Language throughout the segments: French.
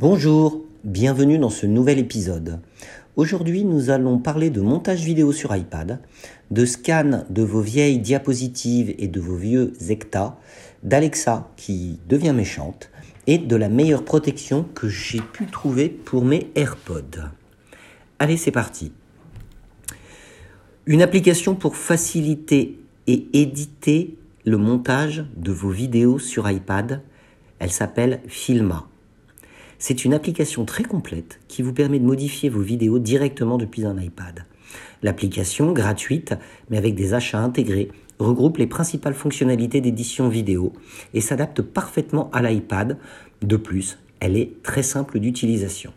Bonjour, bienvenue dans ce nouvel épisode. Aujourd'hui, nous allons parler de montage vidéo sur iPad, de scan de vos vieilles diapositives et de vos vieux Zecta, d'Alexa qui devient méchante et de la meilleure protection que j'ai pu trouver pour mes AirPods. Allez, c'est parti. Une application pour faciliter et éditer le montage de vos vidéos sur iPad, elle s'appelle Filma. C'est une application très complète qui vous permet de modifier vos vidéos directement depuis un iPad. L'application, gratuite, mais avec des achats intégrés, regroupe les principales fonctionnalités d'édition vidéo et s'adapte parfaitement à l'iPad. De plus, elle est très simple d'utilisation.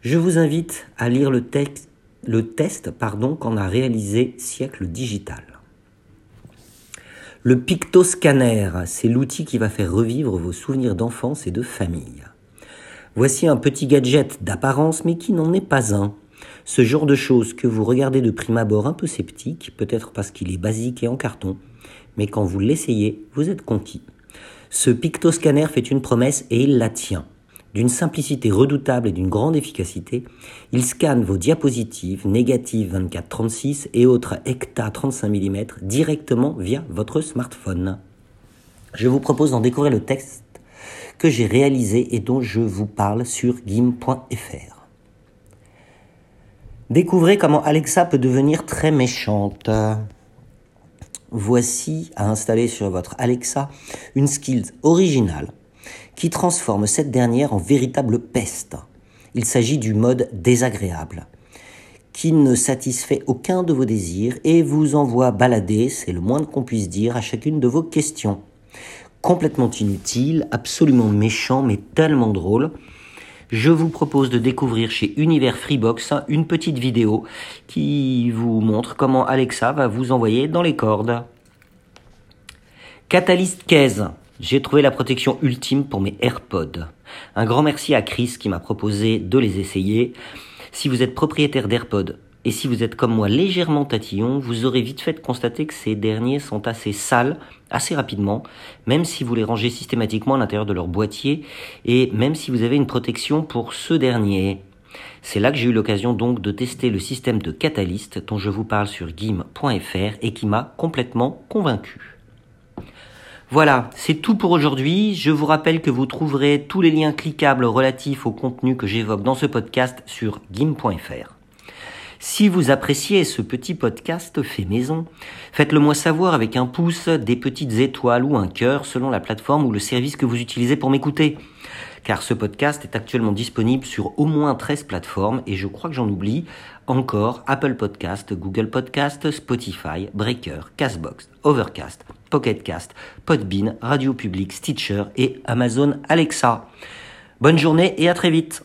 Je vous invite à lire le, texte, le test qu'en a réalisé Siècle Digital. Le Pictoscanner, c'est l'outil qui va faire revivre vos souvenirs d'enfance et de famille. Voici un petit gadget d'apparence mais qui n'en est pas un. Ce genre de choses que vous regardez de prime abord un peu sceptique, peut-être parce qu'il est basique et en carton, mais quand vous l'essayez, vous êtes conquis. Ce pictoscanner fait une promesse et il la tient. D'une simplicité redoutable et d'une grande efficacité, il scanne vos diapositives, négatives 24-36 et autres ECTA 35 mm directement via votre smartphone. Je vous propose d'en découvrir le texte que j'ai réalisé et dont je vous parle sur gim.fr. Découvrez comment Alexa peut devenir très méchante. Voici à installer sur votre Alexa une skill originale qui transforme cette dernière en véritable peste. Il s'agit du mode désagréable qui ne satisfait aucun de vos désirs et vous envoie balader, c'est le moins qu'on puisse dire, à chacune de vos questions complètement inutile, absolument méchant, mais tellement drôle. Je vous propose de découvrir chez Univers Freebox une petite vidéo qui vous montre comment Alexa va vous envoyer dans les cordes. Catalyst Case. J'ai trouvé la protection ultime pour mes AirPods. Un grand merci à Chris qui m'a proposé de les essayer. Si vous êtes propriétaire d'AirPods et si vous êtes comme moi légèrement tatillon, vous aurez vite fait de constater que ces derniers sont assez sales assez rapidement, même si vous les rangez systématiquement à l'intérieur de leur boîtier et même si vous avez une protection pour ce dernier. C'est là que j'ai eu l'occasion donc de tester le système de Catalyst dont je vous parle sur gim.fr et qui m'a complètement convaincu. Voilà, c'est tout pour aujourd'hui. Je vous rappelle que vous trouverez tous les liens cliquables relatifs au contenu que j'évoque dans ce podcast sur gim.fr. Si vous appréciez ce petit podcast fait maison, faites-le moi savoir avec un pouce, des petites étoiles ou un cœur selon la plateforme ou le service que vous utilisez pour m'écouter. Car ce podcast est actuellement disponible sur au moins 13 plateformes et je crois que j'en oublie encore Apple Podcast, Google Podcast, Spotify, Breaker, Castbox, Overcast, Pocketcast, Podbean, Radio Public, Stitcher et Amazon Alexa. Bonne journée et à très vite